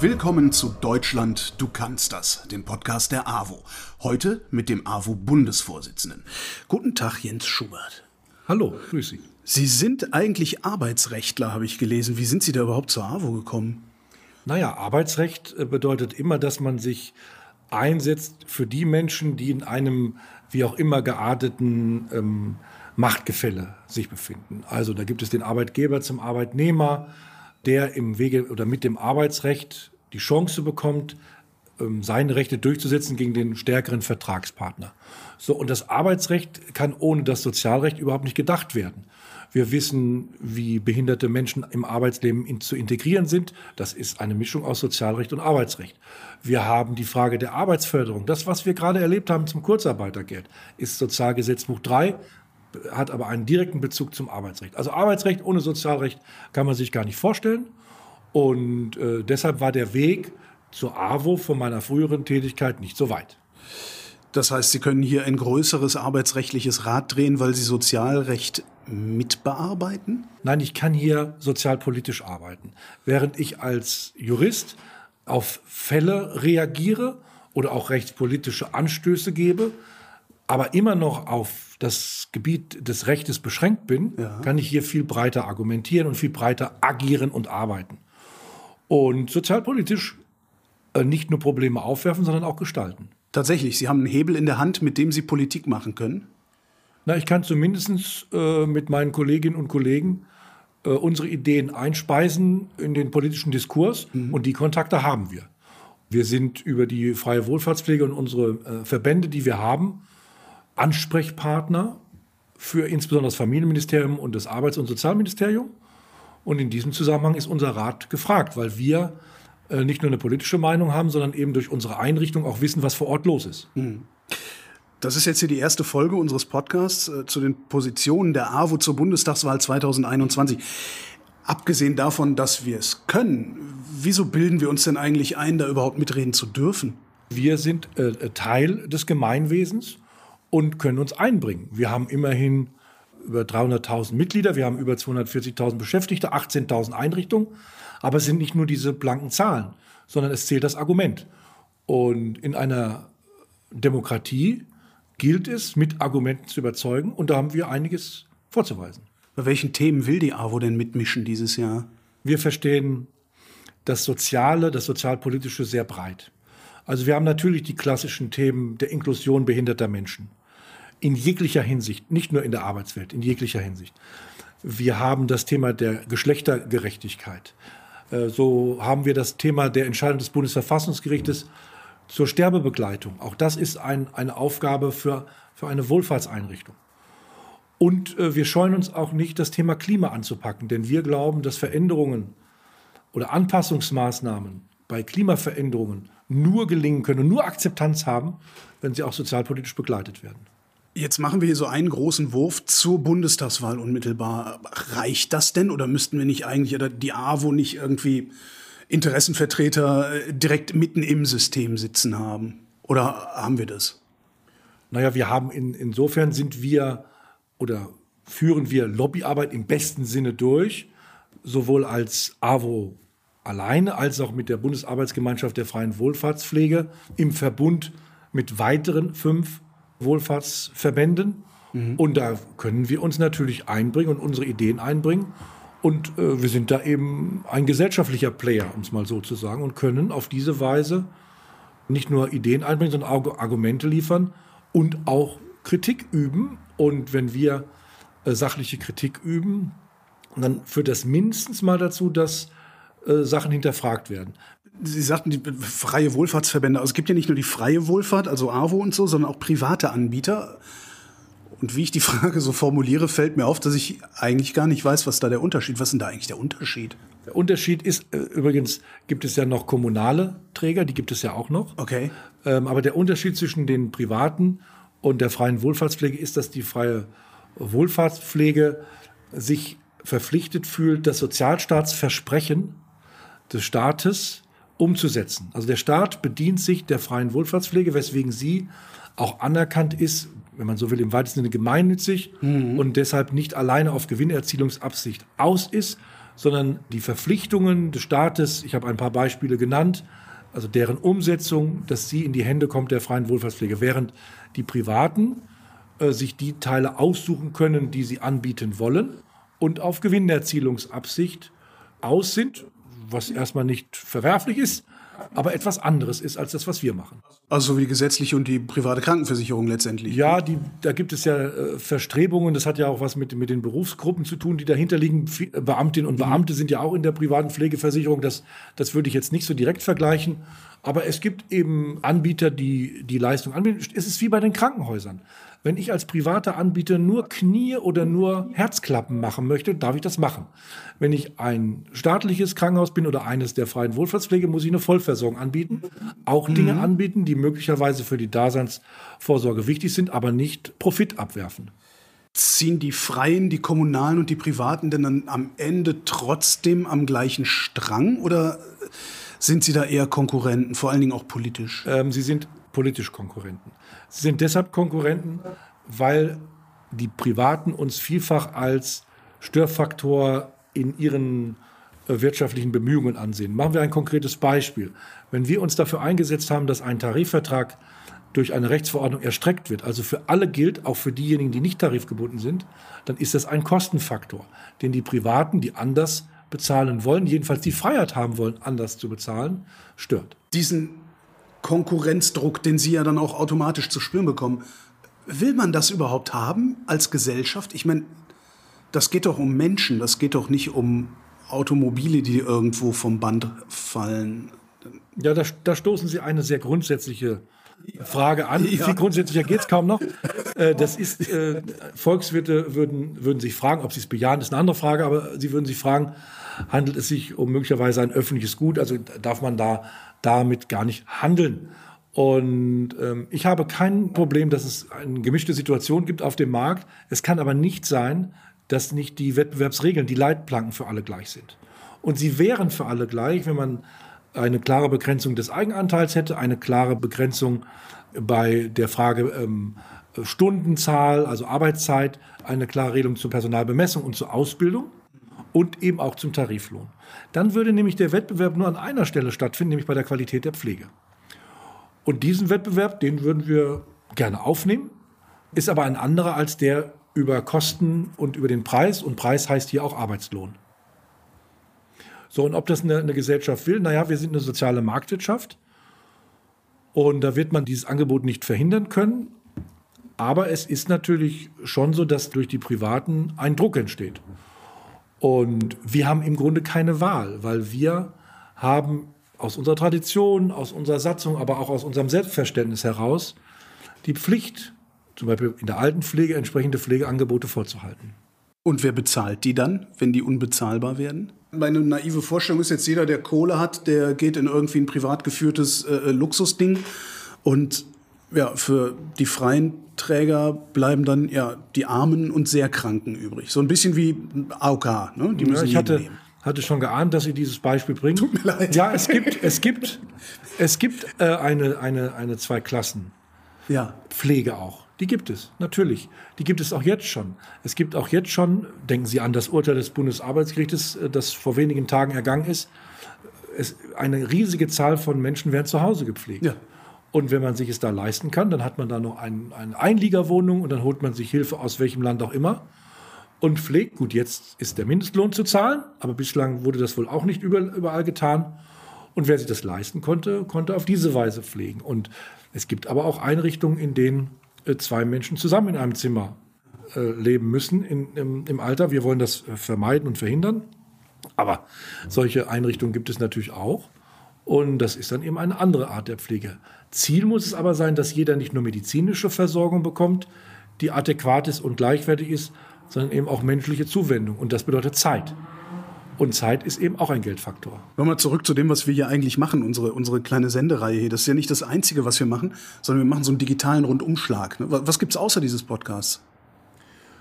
Willkommen zu Deutschland, du kannst das, dem Podcast der AWO. Heute mit dem AWO-Bundesvorsitzenden. Guten Tag, Jens Schubert. Hallo, grüß Sie. Sie sind eigentlich Arbeitsrechtler, habe ich gelesen. Wie sind Sie da überhaupt zur AWO gekommen? Naja, Arbeitsrecht äh, bedeutet immer, dass man sich einsetzt für die Menschen, die in einem wie auch immer gearteten ähm, Machtgefälle sich befinden. Also da gibt es den Arbeitgeber zum Arbeitnehmer, der im Wege oder mit dem Arbeitsrecht die Chance bekommt, ähm, seine Rechte durchzusetzen gegen den stärkeren Vertragspartner. So, und das Arbeitsrecht kann ohne das Sozialrecht überhaupt nicht gedacht werden. Wir wissen, wie behinderte Menschen im Arbeitsleben in, zu integrieren sind. Das ist eine Mischung aus Sozialrecht und Arbeitsrecht. Wir haben die Frage der Arbeitsförderung. Das, was wir gerade erlebt haben zum Kurzarbeitergeld, ist Sozialgesetzbuch 3, hat aber einen direkten Bezug zum Arbeitsrecht. Also Arbeitsrecht ohne Sozialrecht kann man sich gar nicht vorstellen. Und äh, deshalb war der Weg zur AWO von meiner früheren Tätigkeit nicht so weit. Das heißt, Sie können hier ein größeres arbeitsrechtliches Rad drehen, weil Sie Sozialrecht mitbearbeiten? Nein, ich kann hier sozialpolitisch arbeiten. Während ich als Jurist auf Fälle reagiere oder auch rechtspolitische Anstöße gebe, aber immer noch auf das Gebiet des Rechtes beschränkt bin, ja. kann ich hier viel breiter argumentieren und viel breiter agieren und arbeiten. Und sozialpolitisch äh, nicht nur Probleme aufwerfen, sondern auch gestalten. Tatsächlich, Sie haben einen Hebel in der Hand, mit dem Sie Politik machen können? Na, ich kann zumindest äh, mit meinen Kolleginnen und Kollegen äh, unsere Ideen einspeisen in den politischen Diskurs mhm. und die Kontakte haben wir. Wir sind über die freie Wohlfahrtspflege und unsere äh, Verbände, die wir haben, Ansprechpartner für insbesondere das Familienministerium und das Arbeits- und Sozialministerium. Und in diesem Zusammenhang ist unser Rat gefragt, weil wir äh, nicht nur eine politische Meinung haben, sondern eben durch unsere Einrichtung auch wissen, was vor Ort los ist. Mhm. Das ist jetzt hier die erste Folge unseres Podcasts äh, zu den Positionen der AWO zur Bundestagswahl 2021. Abgesehen davon, dass wir es können, wieso bilden wir uns denn eigentlich ein, da überhaupt mitreden zu dürfen? Wir sind äh, Teil des Gemeinwesens und können uns einbringen. Wir haben immerhin über 300.000 Mitglieder, wir haben über 240.000 Beschäftigte, 18.000 Einrichtungen. Aber es sind nicht nur diese blanken Zahlen, sondern es zählt das Argument. Und in einer Demokratie gilt es, mit Argumenten zu überzeugen. Und da haben wir einiges vorzuweisen. Bei welchen Themen will die AWO denn mitmischen dieses Jahr? Wir verstehen das Soziale, das Sozialpolitische sehr breit. Also wir haben natürlich die klassischen Themen der Inklusion behinderter Menschen. In jeglicher Hinsicht, nicht nur in der Arbeitswelt, in jeglicher Hinsicht. Wir haben das Thema der Geschlechtergerechtigkeit. Äh, so haben wir das Thema der Entscheidung des Bundesverfassungsgerichtes zur Sterbebegleitung. Auch das ist ein, eine Aufgabe für, für eine Wohlfahrtseinrichtung. Und äh, wir scheuen uns auch nicht, das Thema Klima anzupacken, denn wir glauben, dass Veränderungen oder Anpassungsmaßnahmen bei Klimaveränderungen nur gelingen können und nur Akzeptanz haben, wenn sie auch sozialpolitisch begleitet werden. Jetzt machen wir hier so einen großen Wurf zur Bundestagswahl unmittelbar. Reicht das denn oder müssten wir nicht eigentlich oder die AWO nicht irgendwie Interessenvertreter äh, direkt mitten im System sitzen haben? Oder haben wir das? Naja, wir haben in, insofern sind wir oder führen wir Lobbyarbeit im besten Sinne durch, sowohl als AWO alleine als auch mit der Bundesarbeitsgemeinschaft der freien Wohlfahrtspflege im Verbund mit weiteren fünf Wohlfahrtsverbänden. Mhm. Und da können wir uns natürlich einbringen und unsere Ideen einbringen. Und äh, wir sind da eben ein gesellschaftlicher Player, um es mal so zu sagen, und können auf diese Weise nicht nur Ideen einbringen, sondern auch Argumente liefern und auch Kritik üben. Und wenn wir äh, sachliche Kritik üben, dann führt das mindestens mal dazu, dass äh, Sachen hinterfragt werden. Sie sagten die freie Wohlfahrtsverbände. Also es gibt ja nicht nur die freie Wohlfahrt, also AWO und so, sondern auch private Anbieter. Und wie ich die Frage so formuliere, fällt mir auf, dass ich eigentlich gar nicht weiß, was da der Unterschied. Was ist denn da eigentlich der Unterschied? Der Unterschied ist äh, übrigens gibt es ja noch kommunale Träger, die gibt es ja auch noch. Okay. Ähm, aber der Unterschied zwischen den privaten und der freien Wohlfahrtspflege ist, dass die freie Wohlfahrtspflege sich verpflichtet fühlt, das Sozialstaatsversprechen des Staates umzusetzen. Also der Staat bedient sich der freien Wohlfahrtspflege, weswegen sie auch anerkannt ist, wenn man so will, im weitesten Sinne gemeinnützig mhm. und deshalb nicht alleine auf Gewinnerzielungsabsicht aus ist, sondern die Verpflichtungen des Staates, ich habe ein paar Beispiele genannt, also deren Umsetzung, dass sie in die Hände kommt der freien Wohlfahrtspflege, während die Privaten äh, sich die Teile aussuchen können, die sie anbieten wollen und auf Gewinnerzielungsabsicht aus sind, was erstmal nicht verwerflich ist, aber etwas anderes ist als das, was wir machen. Also wie die gesetzliche und die private Krankenversicherung letztendlich. Ja, die, da gibt es ja äh, Verstrebungen. Das hat ja auch was mit, mit den Berufsgruppen zu tun, die dahinter liegen. Äh, Beamtinnen und Beamte sind ja auch in der privaten Pflegeversicherung. Das, das würde ich jetzt nicht so direkt vergleichen. Aber es gibt eben Anbieter, die die Leistung anbieten. Es ist wie bei den Krankenhäusern. Wenn ich als privater Anbieter nur Knie oder nur Herzklappen machen möchte, darf ich das machen. Wenn ich ein staatliches Krankenhaus bin oder eines der freien Wohlfahrtspflege, muss ich eine Vollversorgung anbieten. Auch Dinge mhm. anbieten, die möglicherweise für die Daseinsvorsorge wichtig sind, aber nicht Profit abwerfen. Ziehen die Freien, die Kommunalen und die Privaten denn dann am Ende trotzdem am gleichen Strang oder sind sie da eher Konkurrenten, vor allen Dingen auch politisch? Ähm, sie sind politisch Konkurrenten. Sie sind deshalb Konkurrenten, weil die Privaten uns vielfach als Störfaktor in ihren äh, wirtschaftlichen Bemühungen ansehen. Machen wir ein konkretes Beispiel. Wenn wir uns dafür eingesetzt haben, dass ein Tarifvertrag durch eine Rechtsverordnung erstreckt wird, also für alle gilt, auch für diejenigen, die nicht tarifgebunden sind, dann ist das ein Kostenfaktor, den die Privaten, die anders bezahlen wollen, jedenfalls die Freiheit haben wollen, anders zu bezahlen, stört. Diesen Konkurrenzdruck, den Sie ja dann auch automatisch zu spüren bekommen. Will man das überhaupt haben als Gesellschaft? Ich meine, das geht doch um Menschen, das geht doch nicht um Automobile, die irgendwo vom Band fallen. Ja, da, da stoßen Sie eine sehr grundsätzliche Frage an. Ja. Viel grundsätzlicher geht es kaum noch. Äh, das ist, äh, Volkswirte würden, würden sich fragen, ob sie es bejahen, ist eine andere Frage, aber sie würden sich fragen, handelt es sich um möglicherweise ein öffentliches Gut? Also darf man da damit gar nicht handeln? Und ähm, ich habe kein Problem, dass es eine gemischte Situation gibt auf dem Markt. Es kann aber nicht sein, dass nicht die Wettbewerbsregeln, die Leitplanken für alle gleich sind. Und sie wären für alle gleich, wenn man eine klare Begrenzung des Eigenanteils hätte, eine klare Begrenzung bei der Frage ähm, Stundenzahl, also Arbeitszeit, eine klare Regelung zur Personalbemessung und zur Ausbildung und eben auch zum Tariflohn. Dann würde nämlich der Wettbewerb nur an einer Stelle stattfinden, nämlich bei der Qualität der Pflege. Und diesen Wettbewerb, den würden wir gerne aufnehmen, ist aber ein anderer als der über Kosten und über den Preis. Und Preis heißt hier auch Arbeitslohn. So, und ob das eine, eine Gesellschaft will, naja, wir sind eine soziale Marktwirtschaft und da wird man dieses Angebot nicht verhindern können. Aber es ist natürlich schon so, dass durch die Privaten ein Druck entsteht. Und wir haben im Grunde keine Wahl, weil wir haben aus unserer Tradition, aus unserer Satzung, aber auch aus unserem Selbstverständnis heraus die Pflicht, zum Beispiel in der Altenpflege entsprechende Pflegeangebote vorzuhalten. Und wer bezahlt die dann, wenn die unbezahlbar werden? Meine naive Vorstellung ist jetzt, jeder, der Kohle hat, der geht in irgendwie ein privat geführtes äh, äh, Luxusding. Und ja, für die freien Träger bleiben dann ja die Armen und sehr Kranken übrig. So ein bisschen wie AOK. Ne? Die müssen ja, ich hatte, nehmen. hatte schon geahnt, dass Sie dieses Beispiel bringen. Tut mir leid. Ja, es gibt, es gibt, es gibt äh, eine, eine, eine Zwei-Klassen. Ja. Pflege auch. Die gibt es, natürlich. Die gibt es auch jetzt schon. Es gibt auch jetzt schon, denken Sie an das Urteil des Bundesarbeitsgerichtes, äh, das vor wenigen Tagen ergangen ist, es, eine riesige Zahl von Menschen werden zu Hause gepflegt. Ja. Und wenn man sich es da leisten kann, dann hat man da noch ein, eine Einliegerwohnung und dann holt man sich Hilfe aus welchem Land auch immer und pflegt. Gut, jetzt ist der Mindestlohn zu zahlen, aber bislang wurde das wohl auch nicht überall getan. Und wer sich das leisten konnte, konnte auf diese Weise pflegen. Und es gibt aber auch Einrichtungen, in denen zwei Menschen zusammen in einem Zimmer äh, leben müssen in, im, im, Alter. Wir wollen das äh, vermeiden und verhindern. Aber solche Einrichtungen gibt es natürlich auch. Und das ist dann eben eine andere Art der Pflege. Ziel muss es aber sein, dass jeder nicht nur medizinische Versorgung bekommt, die adäquat ist und gleichwertig ist, sondern eben auch menschliche Zuwendung. Und das bedeutet Zeit. Und Zeit ist eben auch ein Geldfaktor. Nochmal zurück zu dem, was wir hier eigentlich machen, unsere, unsere kleine Sendereihe hier. Das ist ja nicht das Einzige, was wir machen, sondern wir machen so einen digitalen Rundumschlag. Ne? Was gibt es außer dieses Podcasts?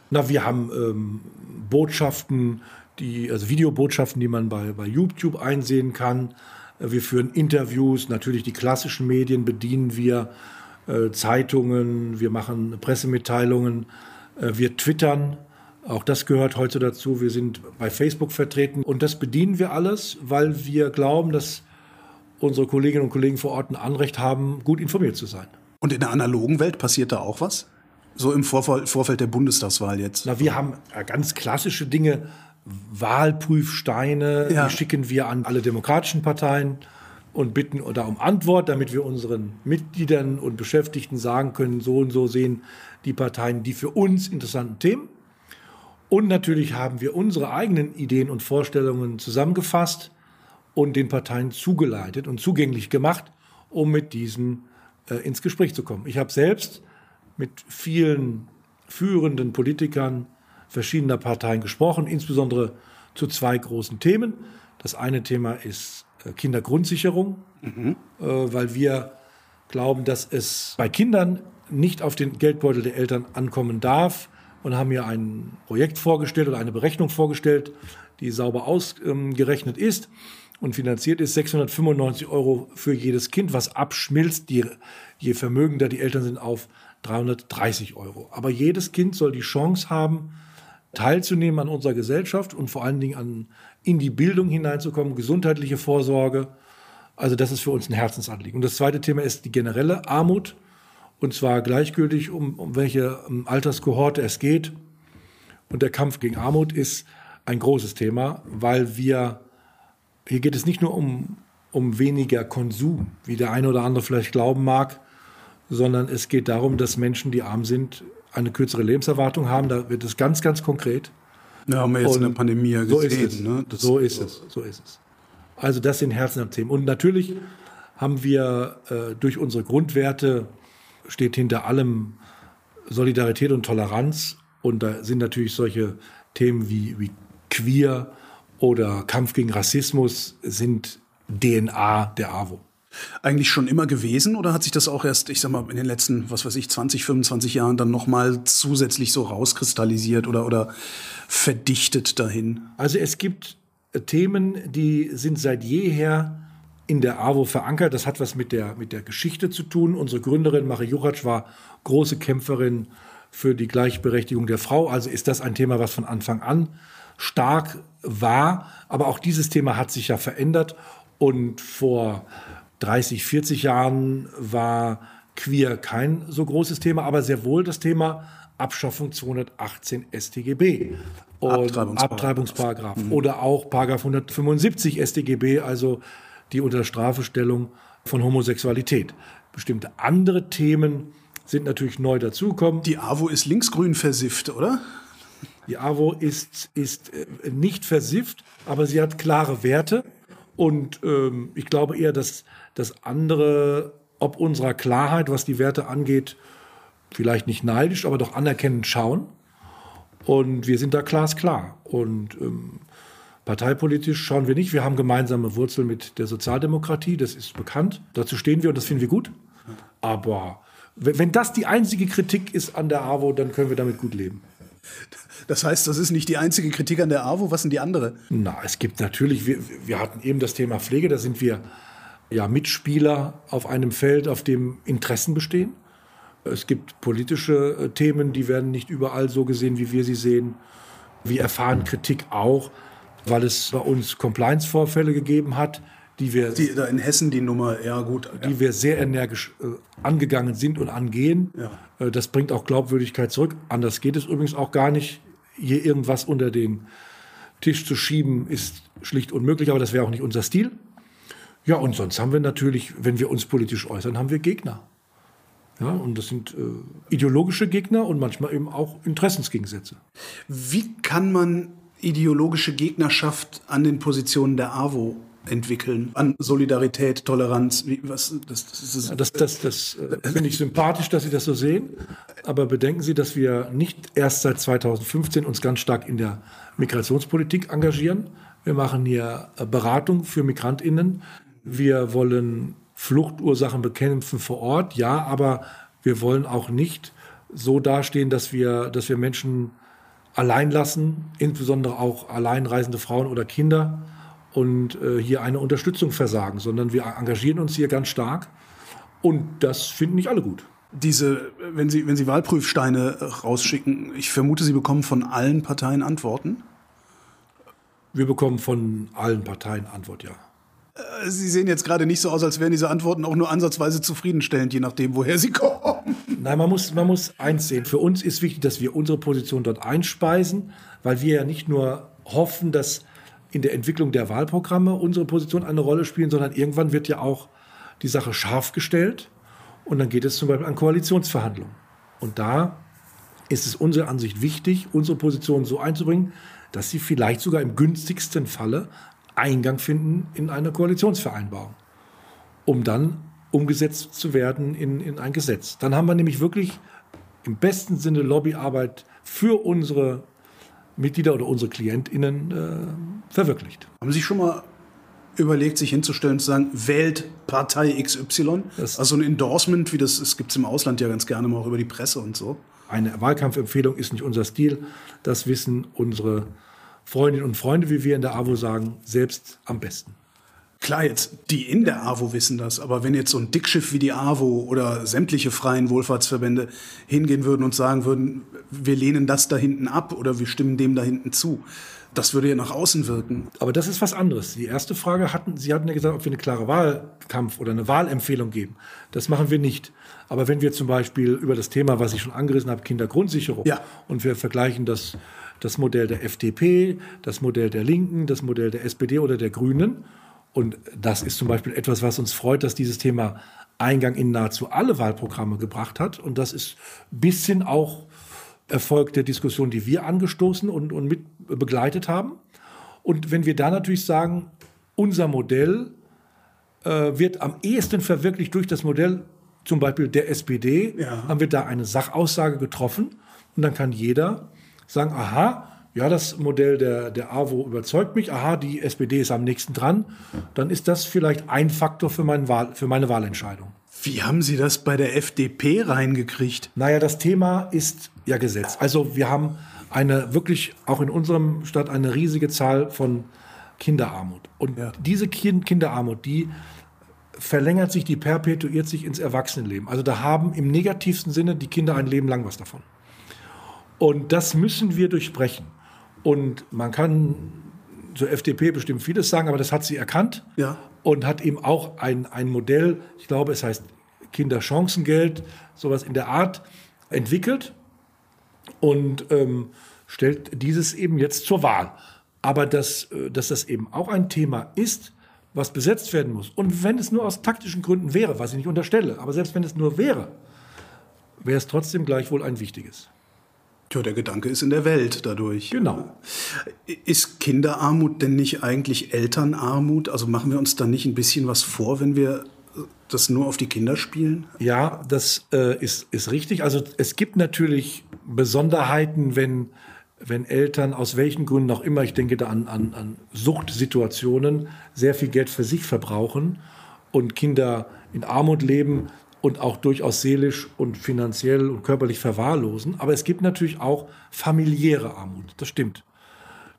Na, wir haben ähm, Botschaften, die, also Videobotschaften, die man bei, bei YouTube einsehen kann. Wir führen Interviews, natürlich die klassischen Medien bedienen wir, äh, Zeitungen, wir machen Pressemitteilungen, äh, wir twittern Auch das gehört heute dazu. Wir sind bei Facebook vertreten und das bedienen wir alles, weil wir glauben, dass unsere Kolleginnen und Kollegen vor Ort ein Anrecht haben, gut informiert zu sein. Und in der analogen Welt passiert da auch was? So im Vorfeld der Bundestagswahl jetzt? Na, wir haben ganz klassische Dinge. Wahlprüfsteine, ja. die schicken wir an alle demokratischen Parteien und bitten da um Antwort, damit wir unseren Mitgliedern und Beschäftigten sagen können, so und so sehen die Parteien die für uns interessanten Themen. Und natürlich haben wir unsere eigenen Ideen und Vorstellungen zusammengefasst und den Parteien zugeleitet und zugänglich gemacht, um mit diesen äh, ins Gespräch zu kommen. Ich habe selbst mit vielen führenden Politikern verschiedener Parteien gesprochen, insbesondere zu zwei großen Themen. Das eine Thema ist äh, Kindergrundsicherung, mhm. äh, weil wir glauben, dass es bei Kindern nicht auf den Geldbeutel der Eltern ankommen darf und haben hier ein Projekt vorgestellt oder eine Berechnung vorgestellt, die sauber ausgerechnet ist und finanziert ist. 695 Euro für jedes Kind, was abschmilzt, je, je vermögender die Eltern sind, auf 330 Euro. Aber jedes Kind soll die Chance haben, teilzunehmen an unserer Gesellschaft und vor allen Dingen an, in die Bildung hineinzukommen, gesundheitliche Vorsorge. Also das ist für uns ein Herzensanliegen. Und das zweite Thema ist die generelle Armut. Und zwar gleichgültig, um, um welche Alterskohorte es geht. Und der Kampf gegen Armut ist ein großes Thema, weil wir, hier geht es nicht nur um, um weniger Konsum, wie der eine oder andere vielleicht glauben mag, sondern es geht darum, dass Menschen, die arm sind, eine kürzere Lebenserwartung haben. Da wird es ganz, ganz konkret. Ja, haben wir jetzt Und in der Pandemie ja gesehen. So ist es. Ne? so ist es. So ist es. Also das sind Herzensthemen. Und natürlich haben wir äh, durch unsere Grundwerte steht hinter allem Solidarität und Toleranz. Und da sind natürlich solche Themen wie, wie Queer oder Kampf gegen Rassismus sind DNA der AWO eigentlich schon immer gewesen oder hat sich das auch erst, ich sag mal, in den letzten, was weiß ich, 20, 25 Jahren dann nochmal zusätzlich so rauskristallisiert oder, oder verdichtet dahin? Also es gibt Themen, die sind seit jeher in der AWO verankert. Das hat was mit der, mit der Geschichte zu tun. Unsere Gründerin Marie Juchatsch war große Kämpferin für die Gleichberechtigung der Frau. Also ist das ein Thema, was von Anfang an stark war. Aber auch dieses Thema hat sich ja verändert. Und vor 30, 40 Jahren war queer kein so großes Thema, aber sehr wohl das Thema Abschaffung 218 StGB und Abtreibungsparagraphen, Abtreibungsparagraph. Mhm. oder auch Paragraph 175 StGB, also die Unterstrafestellung von Homosexualität. Bestimmte andere Themen sind natürlich neu dazugekommen. Die AWO ist linksgrün versifft, oder? Die AWO ist, ist äh, nicht versifft, aber sie hat klare Werte. Und ähm, ich glaube eher, dass dass andere ob unserer Klarheit, was die Werte angeht, vielleicht nicht neidisch, aber doch anerkennend schauen. Und wir sind da glasklar. Und ähm, parteipolitisch schauen wir nicht. Wir haben gemeinsame Wurzeln mit der Sozialdemokratie, das ist bekannt. Dazu stehen wir und das finden wir gut. Aber wenn das die einzige Kritik ist an der AWO, dann können wir damit gut leben. Das heißt, das ist nicht die einzige Kritik an der AWO. Was sind die andere? Na, es gibt natürlich, wir, wir hatten eben das Thema Pflege, da sind wir ja, Mitspieler auf einem Feld, auf dem Interessen bestehen. Es gibt politische äh, Themen, die werden nicht überall so gesehen, wie wir sie sehen. Wir erfahren Kritik auch, weil es bei uns Compliance-Vorfälle gegeben hat, die wir die, da in Hessen die Nummer ja gut, die ja. wir sehr energisch äh, angegangen sind und angehen. Ja. Äh, das bringt auch Glaubwürdigkeit zurück. Anders geht es übrigens auch gar nicht. Hier irgendwas unter den Tisch zu schieben ist schlicht unmöglich, aber das wäre auch nicht unser Stil. Ja, und sonst haben wir natürlich, wenn wir uns politisch äußern, haben wir Gegner. Ja, und das sind äh, ideologische Gegner und manchmal eben auch Interessensgegensätze. Wie kann man ideologische Gegnerschaft an den Positionen der AWO entwickeln? An Solidarität, Toleranz? Wie, was, das das, das, das, das, das äh, finde ich sympathisch, dass Sie das so sehen. Aber bedenken Sie, dass wir nicht erst seit 2015 uns ganz stark in der Migrationspolitik engagieren. Wir machen hier äh, Beratung für MigrantInnen. Wir wollen Fluchtursachen bekämpfen vor Ort, ja, aber wir wollen auch nicht so dastehen, dass wir, dass wir Menschen allein lassen, insbesondere auch alleinreisende Frauen oder Kinder und äh, hier eine Unterstützung versagen, sondern wir engagieren uns hier ganz stark und das finden nicht alle gut. Diese, wenn Sie, wenn Sie Wahlprüfsteine rausschicken, ich vermute, Sie bekommen von allen Parteien Antworten? Wir bekommen von allen Parteien Antwort, ja. Äh, sie sehen jetzt gerade nicht so aus, als wären diese Antworten auch nur ansatzweise zufriedenstellend, je nachdem, woher sie kommen. Nein, man muss, man muss eins sehen. Für uns ist wichtig, dass wir unsere Position dort einspeisen, weil wir ja nicht nur hoffen, dass in der Entwicklung der Wahlprogramme unsere Position eine Rolle spielen, sondern irgendwann wird ja auch die Sache scharf gestellt und dann geht es zum Beispiel an Koalitionsverhandlungen. Und da ist es unserer Ansicht wichtig, unsere Position so einzubringen, dass sie vielleicht sogar im günstigsten Falle Eingang finden in eine Koalitionsvereinbarung, um dann umgesetzt zu werden in, in ein Gesetz. Dann haben wir nämlich wirklich im besten Sinne Lobbyarbeit für unsere Mitglieder oder unsere KlientInnen äh, verwirklicht. Haben Sie schon mal überlegt, sich hinzustellen und zu sagen, wählt Partei XY? Das also ein Endorsement, wie das, das gibt es im Ausland ja ganz gerne mal auch über die Presse und so. Eine Wahlkampfempfehlung ist nicht unser Stil. Das wissen unsere Freundinnen und Freunde, wie wir in der AWO sagen, selbst am besten. Klar, jetzt die in der AWO wissen das, aber wenn jetzt so ein Dickschiff wie die AWO oder sämtliche freien Wohlfahrtsverbände hingehen würden und sagen würden, wir lehnen das da hinten ab oder wir stimmen dem da hinten zu, das würde ja nach außen wirken. Aber das ist was anderes. Die erste Frage hatten, Sie hatten ja gesagt, ob wir eine klare Wahlkampf oder eine Wahlempfehlung geben. Das machen wir nicht. Aber wenn wir zum Beispiel über das Thema, was ich schon angerissen habe, Kindergrundsicherung, ja. und wir vergleichen das, das Modell der FDP, das Modell der Linken, das Modell der SPD oder der Grünen, und das ist zum Beispiel etwas, was uns freut, dass dieses Thema Eingang in nahezu alle Wahlprogramme gebracht hat. Und das ist ein bisschen auch Erfolg der Diskussion, die wir angestoßen und, und mit begleitet haben. Und wenn wir da natürlich sagen, unser Modell äh, wird am ehesten verwirklicht durch das Modell zum Beispiel der SPD, ja. haben wir da eine Sachaussage getroffen. Und dann kann jeder sagen, aha, ja, das Modell der, der AWO überzeugt mich, aha, die SPD ist am nächsten dran, dann ist das vielleicht ein Faktor für, mein Wahl, für meine Wahlentscheidung. Wie haben Sie das bei der FDP reingekriegt? Naja, das Thema ist ja Gesetz. Also wir haben eine wirklich, auch in unserem Stadt, eine riesige Zahl von Kinderarmut. Und ja. diese kind Kinderarmut, die verlängert sich, die perpetuiert sich ins Erwachsenenleben. Also da haben im negativsten Sinne die Kinder ein Leben lang was davon. Und das müssen wir durchbrechen. Und man kann zur FDP bestimmt vieles sagen, aber das hat sie erkannt ja. und hat eben auch ein, ein Modell, ich glaube, es heißt Kinderchancengeld, sowas in der Art, entwickelt und ähm, stellt dieses eben jetzt zur Wahl. Aber dass, äh, dass das eben auch ein Thema ist, was besetzt werden muss. Und wenn es nur aus taktischen Gründen wäre, was ich nicht unterstelle, aber selbst wenn es nur wäre, wäre es trotzdem gleichwohl ein wichtiges. Tja, der Gedanke ist in der Welt dadurch. Genau. Ist Kinderarmut denn nicht eigentlich Elternarmut? Also machen wir uns da nicht ein bisschen was vor, wenn wir das nur auf die Kinder spielen? Ja, das äh, ist, ist richtig. Also es gibt natürlich Besonderheiten, wenn, wenn Eltern aus welchen Gründen auch immer, ich denke da an, an, an Suchtsituationen, sehr viel Geld für sich verbrauchen und Kinder in Armut leben, und auch durchaus seelisch und finanziell und körperlich verwahrlosen. Aber es gibt natürlich auch familiäre Armut. Das stimmt.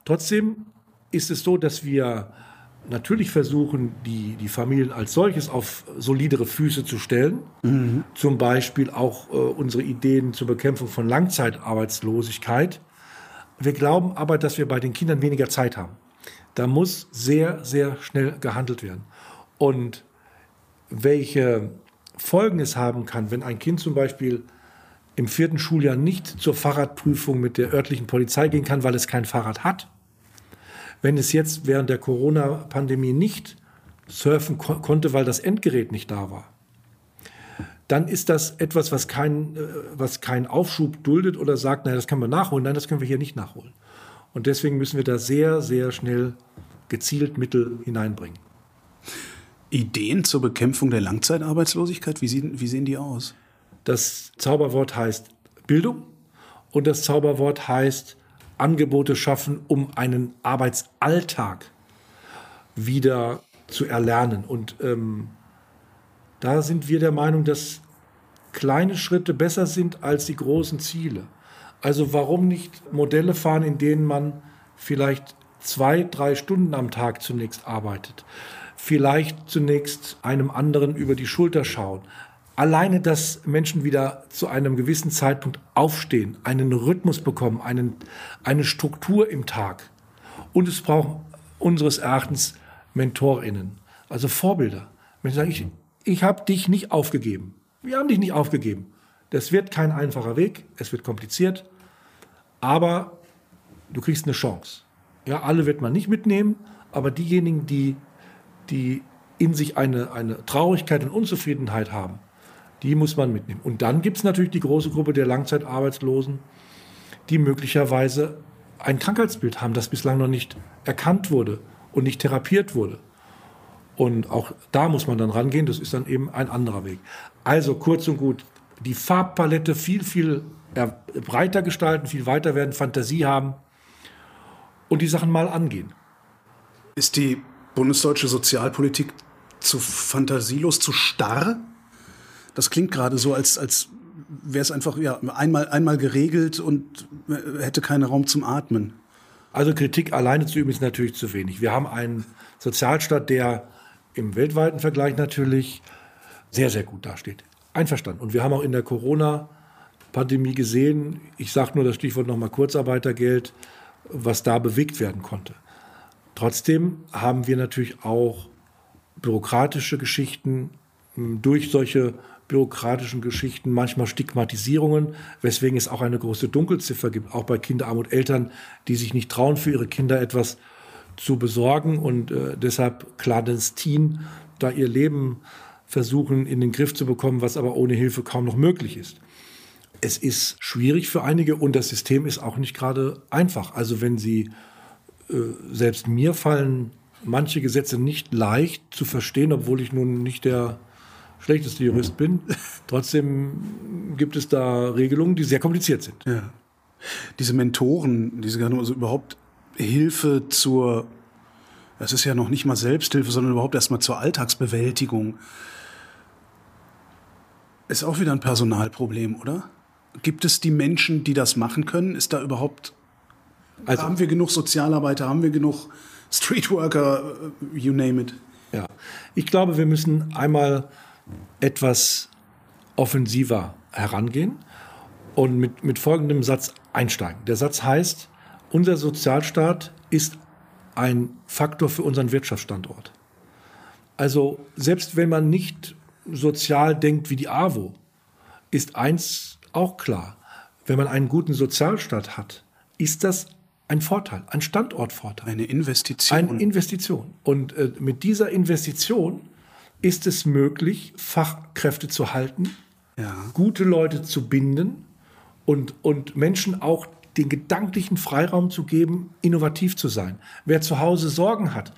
Trotzdem ist es so, dass wir natürlich versuchen, die, die Familien als solches auf solidere Füße zu stellen. Mhm. Zum Beispiel auch äh, unsere Ideen zur Bekämpfung von Langzeitarbeitslosigkeit. Wir glauben aber, dass wir bei den Kindern weniger Zeit haben. Da muss sehr, sehr schnell gehandelt werden. Und welche Folgendes haben kann, wenn ein Kind zum Beispiel im vierten Schuljahr nicht zur Fahrradprüfung mit der örtlichen Polizei gehen kann, weil es kein Fahrrad hat. Wenn es jetzt während der Corona-Pandemie nicht surfen ko konnte, weil das Endgerät nicht da war, dann ist das etwas, was, kein, äh, was keinen Aufschub duldet oder sagt, naja, das können wir nachholen. Nein, das können wir hier nicht nachholen. Und deswegen müssen wir da sehr, sehr schnell gezielt Mittel hineinbringen. Ideen zur Bekämpfung der Langzeitarbeitslosigkeit? Wie sehen, wie sehen die aus? Das Zauberwort heißt Bildung und das Zauberwort heißt Angebote schaffen, um einen Arbeitsalltag wieder zu erlernen. Und ähm, da sind wir der Meinung, dass kleine Schritte besser sind als die großen Ziele. Also warum nicht Modelle fahren, in denen man vielleicht zwei, drei Stunden am Tag zunächst arbeitet? Vielleicht zunächst einem anderen über die Schulter schauen, Alleine, dass Menschen wieder zu einem gewissen Zeitpunkt aufstehen, einen Rhythmus bekommen, einen, eine Struktur im Tag. Und es braucht unseres Erachtens MentorInnen, also Vorbilder. Menschen sagen, ich, ich habe dich nicht aufgegeben. Wir haben dich nicht aufgegeben. Das wird kein einfacher Weg, es wird kompliziert, aber du kriegst eine Chance. Ja, alle wird man nicht mitnehmen, aber diejenigen, die, die in sich eine, eine Traurigkeit und Unzufriedenheit haben, die muss man mitnehmen. Und dann gibt es natürlich die große Gruppe der Langzeitarbeitslosen, die möglicherweise ein Krankheitsbild haben, das bislang noch nicht erkannt wurde und nicht therapiert wurde. Und auch da muss man dann rangehen, das ist dann eben ein anderer Weg. Also kurz und gut, die Farbpalette viel, viel breiter gestalten, viel weiter werden, Fantasie haben und die Sachen mal angehen. Ist die bundesdeutsche Sozialpolitik zu fantasielos, zu starr? Das klingt gerade so, als, als wäre es einfach ja, einmal, einmal geregelt und hätte keinen Raum zum Atmen. Also Kritik alleine zu üben ist natürlich zu wenig. Wir haben einen Sozialstaat, der im weltweiten Vergleich natürlich sehr, sehr gut dasteht. Einverstanden. Und wir haben auch in der Corona-Pandemie gesehen, ich sage nur das Stichwort nochmal Kurzarbeitergeld, was da bewegt werden konnte. Trotzdem haben wir natürlich auch bürokratische Geschichten durch solche bürokratischen Geschichten, manchmal Stigmatisierungen, weswegen es auch eine große Dunkelziffer gibt, auch bei Kinderarmut Eltern, die sich nicht trauen, für ihre Kinder etwas zu besorgen und äh, deshalb clandestin da ihr Leben versuchen in den Griff zu bekommen, was aber ohne Hilfe kaum noch möglich ist. Es ist schwierig für einige und das System ist auch nicht gerade einfach. Also wenn Sie, selbst mir fallen manche Gesetze nicht leicht zu verstehen, obwohl ich nun nicht der schlechteste Jurist bin. Trotzdem gibt es da Regelungen, die sehr kompliziert sind. Ja. Diese Mentoren, diese also überhaupt Hilfe zur, das ist ja noch nicht mal Selbsthilfe, sondern überhaupt erstmal zur Alltagsbewältigung, ist auch wieder ein Personalproblem, oder? Gibt es die Menschen, die das machen können? Ist da überhaupt, also, haben wir genug Sozialarbeiter, haben wir genug Streetworker, you name it? Ja, ich glaube, wir müssen einmal etwas offensiver herangehen und mit, mit folgendem Satz einsteigen. Der Satz heißt, unser Sozialstaat ist ein Faktor für unseren Wirtschaftsstandort. Also selbst wenn man nicht sozial denkt wie die AWO, ist eins auch klar. Wenn man einen guten Sozialstaat hat, ist das ein Vorteil, ein Standortvorteil. Eine Investition. Eine Investition. Und äh, mit dieser Investition ist es möglich, Fachkräfte zu halten, ja. gute Leute zu binden und, und Menschen auch den gedanklichen Freiraum zu geben, innovativ zu sein. Wer zu Hause Sorgen hat,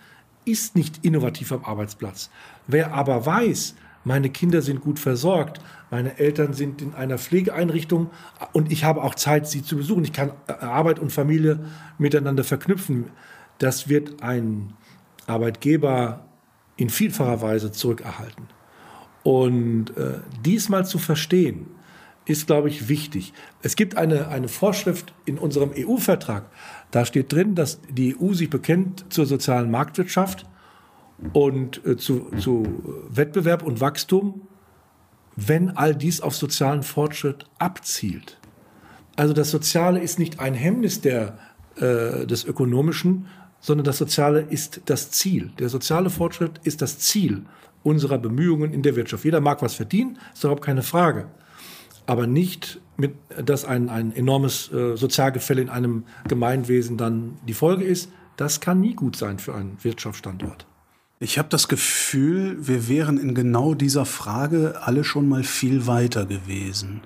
ist nicht innovativ am Arbeitsplatz. Wer aber weiß, meine Kinder sind gut versorgt, meine Eltern sind in einer Pflegeeinrichtung und ich habe auch Zeit, sie zu besuchen. Ich kann Arbeit und Familie miteinander verknüpfen. Das wird ein Arbeitgeber in vielfacher Weise zurückerhalten. Und äh, diesmal zu verstehen, ist, glaube ich, wichtig. Es gibt eine, eine Vorschrift in unserem EU-Vertrag. Da steht drin, dass die EU sich bekennt zur sozialen Marktwirtschaft und äh, zu, zu Wettbewerb und Wachstum, wenn all dies auf sozialen Fortschritt abzielt. Also das Soziale ist nicht ein Hemmnis der, äh, des Ökonomischen, sondern das Soziale ist das Ziel. Der soziale Fortschritt ist das Ziel unserer Bemühungen in der Wirtschaft. Jeder mag was verdienen, ist überhaupt keine Frage. Aber nicht, mit, dass ein, ein enormes äh, Sozialgefälle in einem Gemeinwesen dann die Folge ist. Das kann nie gut sein für einen Wirtschaftsstandort. Ich habe das Gefühl, wir wären in genau dieser Frage alle schon mal viel weiter gewesen.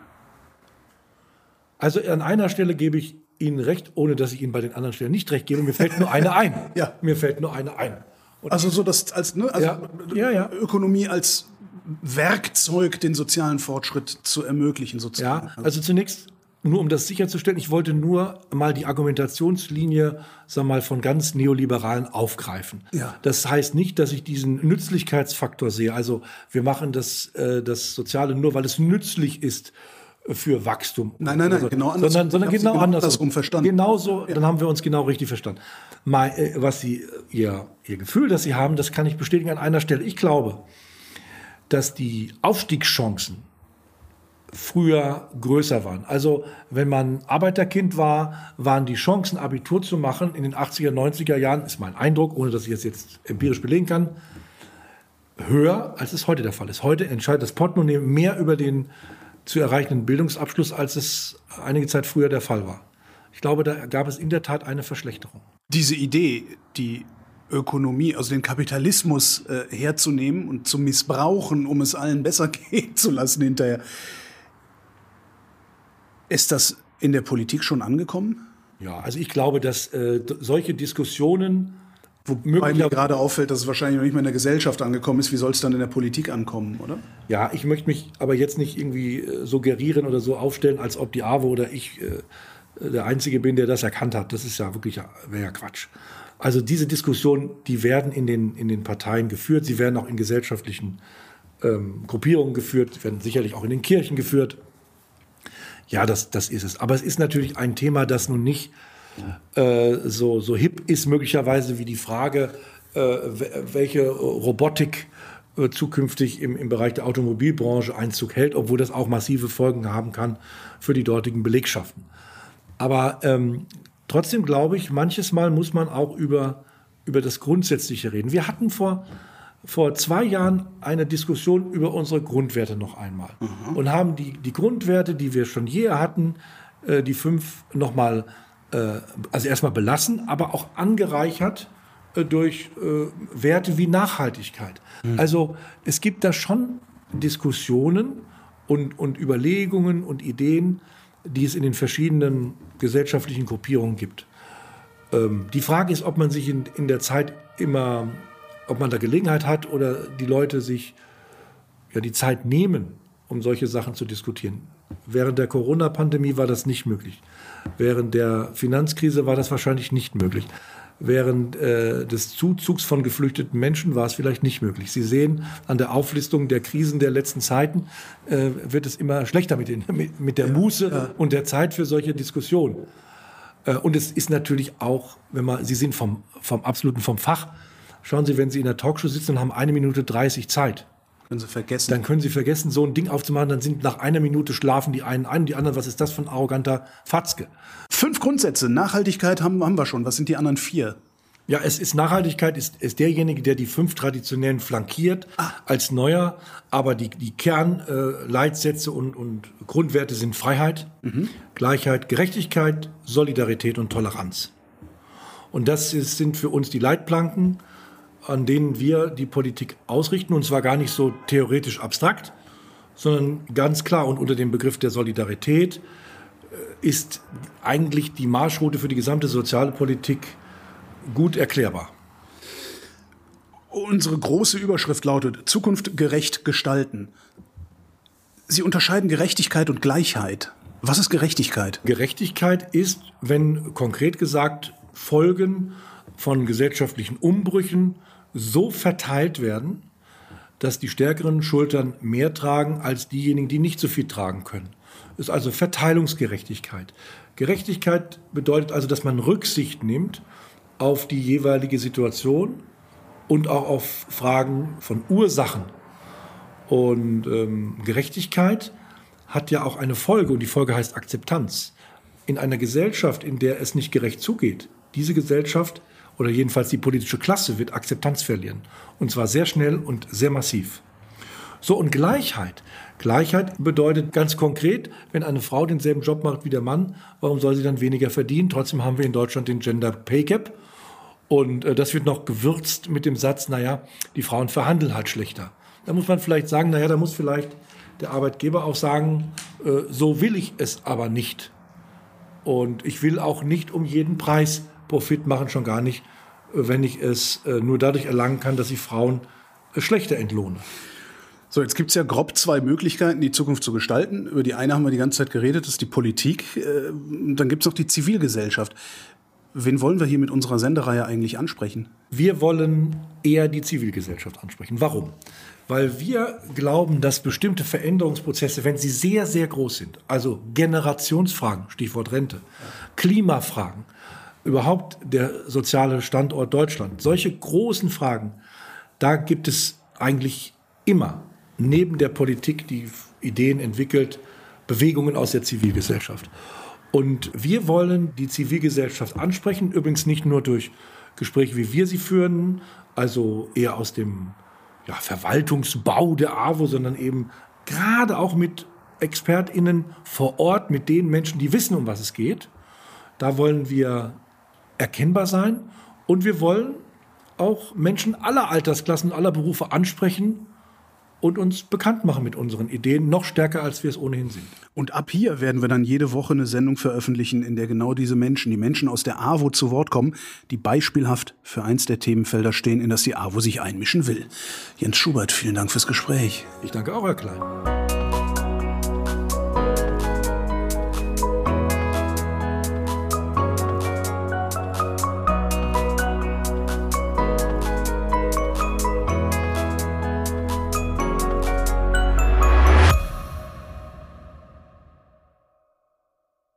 Also an einer Stelle gebe ich Ihnen recht, ohne dass ich Ihnen bei den anderen Stellen nicht recht gebe. Mir fällt nur eine ein. ja. Mir fällt nur eine ein. Und also so das als ne, also ja. Ja, ja. Ökonomie als Werkzeug, den sozialen Fortschritt zu ermöglichen, sozusagen. Ja, also zunächst nur um das sicherzustellen, ich wollte nur mal die Argumentationslinie, sag mal, von ganz Neoliberalen aufgreifen. Ja. Das heißt nicht, dass ich diesen Nützlichkeitsfaktor sehe. Also wir machen das, äh, das Soziale nur, weil es nützlich ist für Wachstum. Nein, nein, nein, also, genau anders. Sondern, sondern genau, genau andersrum verstanden. Genauso, ja. dann haben wir uns genau richtig verstanden. Mal, äh, was Sie, ihr, ihr Gefühl, das Sie haben, das kann ich bestätigen an einer Stelle. Ich glaube, dass die Aufstiegschancen früher größer waren. Also wenn man Arbeiterkind war, waren die Chancen, Abitur zu machen in den 80er, 90er Jahren, ist mein Eindruck, ohne dass ich das jetzt empirisch belegen kann, höher, als es heute der Fall ist. Heute entscheidet das Portemonnaie mehr über den zu erreichenden Bildungsabschluss, als es einige Zeit früher der Fall war. Ich glaube, da gab es in der Tat eine Verschlechterung. Diese Idee, die Ökonomie, also den Kapitalismus äh, herzunehmen und zu missbrauchen, um es allen besser gehen zu lassen hinterher. Ist das in der Politik schon angekommen? Ja, also ich glaube, dass äh, solche Diskussionen Wobei mir gerade auffällt, dass es wahrscheinlich noch nicht mal in der Gesellschaft angekommen ist. Wie soll es dann in der Politik ankommen, oder? Ja, ich möchte mich aber jetzt nicht irgendwie äh, suggerieren oder so aufstellen, als ob die AWO oder ich äh, der Einzige bin, der das erkannt hat. Das ist ja wirklich, wäre ja Quatsch. Also diese Diskussionen, die werden in den, in den Parteien geführt, sie werden auch in gesellschaftlichen ähm, Gruppierungen geführt, werden sicherlich auch in den Kirchen geführt. Ja, das, das ist es. Aber es ist natürlich ein Thema, das nun nicht äh, so, so hip ist, möglicherweise wie die Frage, äh, welche Robotik äh, zukünftig im, im Bereich der Automobilbranche Einzug hält, obwohl das auch massive Folgen haben kann für die dortigen Belegschaften. Aber ähm, Trotzdem glaube ich, manches Mal muss man auch über, über das Grundsätzliche reden. Wir hatten vor, vor zwei Jahren eine Diskussion über unsere Grundwerte noch einmal mhm. und haben die, die Grundwerte, die wir schon je hatten, äh, die fünf nochmal, äh, also erstmal belassen, aber auch angereichert äh, durch äh, Werte wie Nachhaltigkeit. Mhm. Also es gibt da schon Diskussionen und, und Überlegungen und Ideen, die es in den verschiedenen gesellschaftlichen Gruppierungen gibt. Ähm, die Frage ist, ob man sich in, in der Zeit immer, ob man da Gelegenheit hat oder die Leute sich ja, die Zeit nehmen, um solche Sachen zu diskutieren. Während der Corona-Pandemie war das nicht möglich. Während der Finanzkrise war das wahrscheinlich nicht möglich. Während äh, des Zuzugs von geflüchteten Menschen war es vielleicht nicht möglich. Sie sehen an der Auflistung der Krisen der letzten Zeiten, äh, wird es immer schlechter mit, den, mit, mit der Muße ja. und der Zeit für solche Diskussionen. Äh, und es ist natürlich auch, wenn man, Sie sind vom, vom absoluten vom Fach. Schauen Sie, wenn Sie in der Talkshow sitzen und haben eine Minute 30 Zeit. Können Sie vergessen. Dann können Sie vergessen, so ein Ding aufzumachen. Dann sind nach einer Minute schlafen die einen ein, die anderen, was ist das für ein arroganter Fatzke? Fünf Grundsätze. Nachhaltigkeit haben, haben wir schon. Was sind die anderen vier? Ja, es ist Nachhaltigkeit ist, ist derjenige, der die fünf traditionellen flankiert ah. als neuer, aber die, die Kernleitsätze äh, und, und Grundwerte sind Freiheit, mhm. Gleichheit, Gerechtigkeit, Solidarität und Toleranz. Und das ist, sind für uns die Leitplanken an denen wir die Politik ausrichten, und zwar gar nicht so theoretisch abstrakt, sondern ganz klar und unter dem Begriff der Solidarität äh, ist eigentlich die Marschroute für die gesamte soziale Politik gut erklärbar. Unsere große Überschrift lautet Zukunft gerecht gestalten. Sie unterscheiden Gerechtigkeit und Gleichheit. Was ist Gerechtigkeit? Gerechtigkeit ist, wenn konkret gesagt Folgen von gesellschaftlichen Umbrüchen so verteilt werden, dass die stärkeren Schultern mehr tragen als diejenigen, die nicht so viel tragen können. Ist also Verteilungsgerechtigkeit. Gerechtigkeit bedeutet also, dass man Rücksicht nimmt auf die jeweilige Situation und auch auf Fragen von Ursachen. Und ähm, Gerechtigkeit hat ja auch eine Folge und die Folge heißt Akzeptanz. In einer Gesellschaft, in der es nicht gerecht zugeht, diese Gesellschaft oder jedenfalls die politische Klasse wird Akzeptanz verlieren. Und zwar sehr schnell und sehr massiv. So, und Gleichheit. Gleichheit bedeutet ganz konkret, wenn eine Frau denselben Job macht wie der Mann, warum soll sie dann weniger verdienen? Trotzdem haben wir in Deutschland den Gender Pay Gap. Und äh, das wird noch gewürzt mit dem Satz, naja, die Frauen verhandeln halt schlechter. Da muss man vielleicht sagen, naja, da muss vielleicht der Arbeitgeber auch sagen, äh, so will ich es aber nicht. Und ich will auch nicht um jeden Preis Profit machen, schon gar nicht, wenn ich es äh, nur dadurch erlangen kann, dass ich Frauen äh, schlechter entlohne. So, jetzt gibt es ja grob zwei Möglichkeiten, die Zukunft zu gestalten. Über die eine haben wir die ganze Zeit geredet, das ist die Politik. Äh, dann gibt es noch die Zivilgesellschaft. Wen wollen wir hier mit unserer Sendereihe eigentlich ansprechen? Wir wollen eher die Zivilgesellschaft ansprechen. Warum? Weil wir glauben, dass bestimmte Veränderungsprozesse, wenn sie sehr, sehr groß sind, also Generationsfragen, Stichwort Rente, Klimafragen, überhaupt der soziale Standort Deutschland. Solche großen Fragen, da gibt es eigentlich immer neben der Politik, die Ideen entwickelt, Bewegungen aus der Zivilgesellschaft. Und wir wollen die Zivilgesellschaft ansprechen, übrigens nicht nur durch Gespräche, wie wir sie führen, also eher aus dem ja, Verwaltungsbau der AWO, sondern eben gerade auch mit ExpertInnen vor Ort, mit den Menschen, die wissen, um was es geht. Da wollen wir erkennbar sein und wir wollen auch Menschen aller Altersklassen, aller Berufe ansprechen und uns bekannt machen mit unseren Ideen, noch stärker, als wir es ohnehin sind. Und ab hier werden wir dann jede Woche eine Sendung veröffentlichen, in der genau diese Menschen, die Menschen aus der AWO zu Wort kommen, die beispielhaft für eins der Themenfelder stehen, in das die AWO sich einmischen will. Jens Schubert, vielen Dank fürs Gespräch. Ich danke auch, Herr Klein.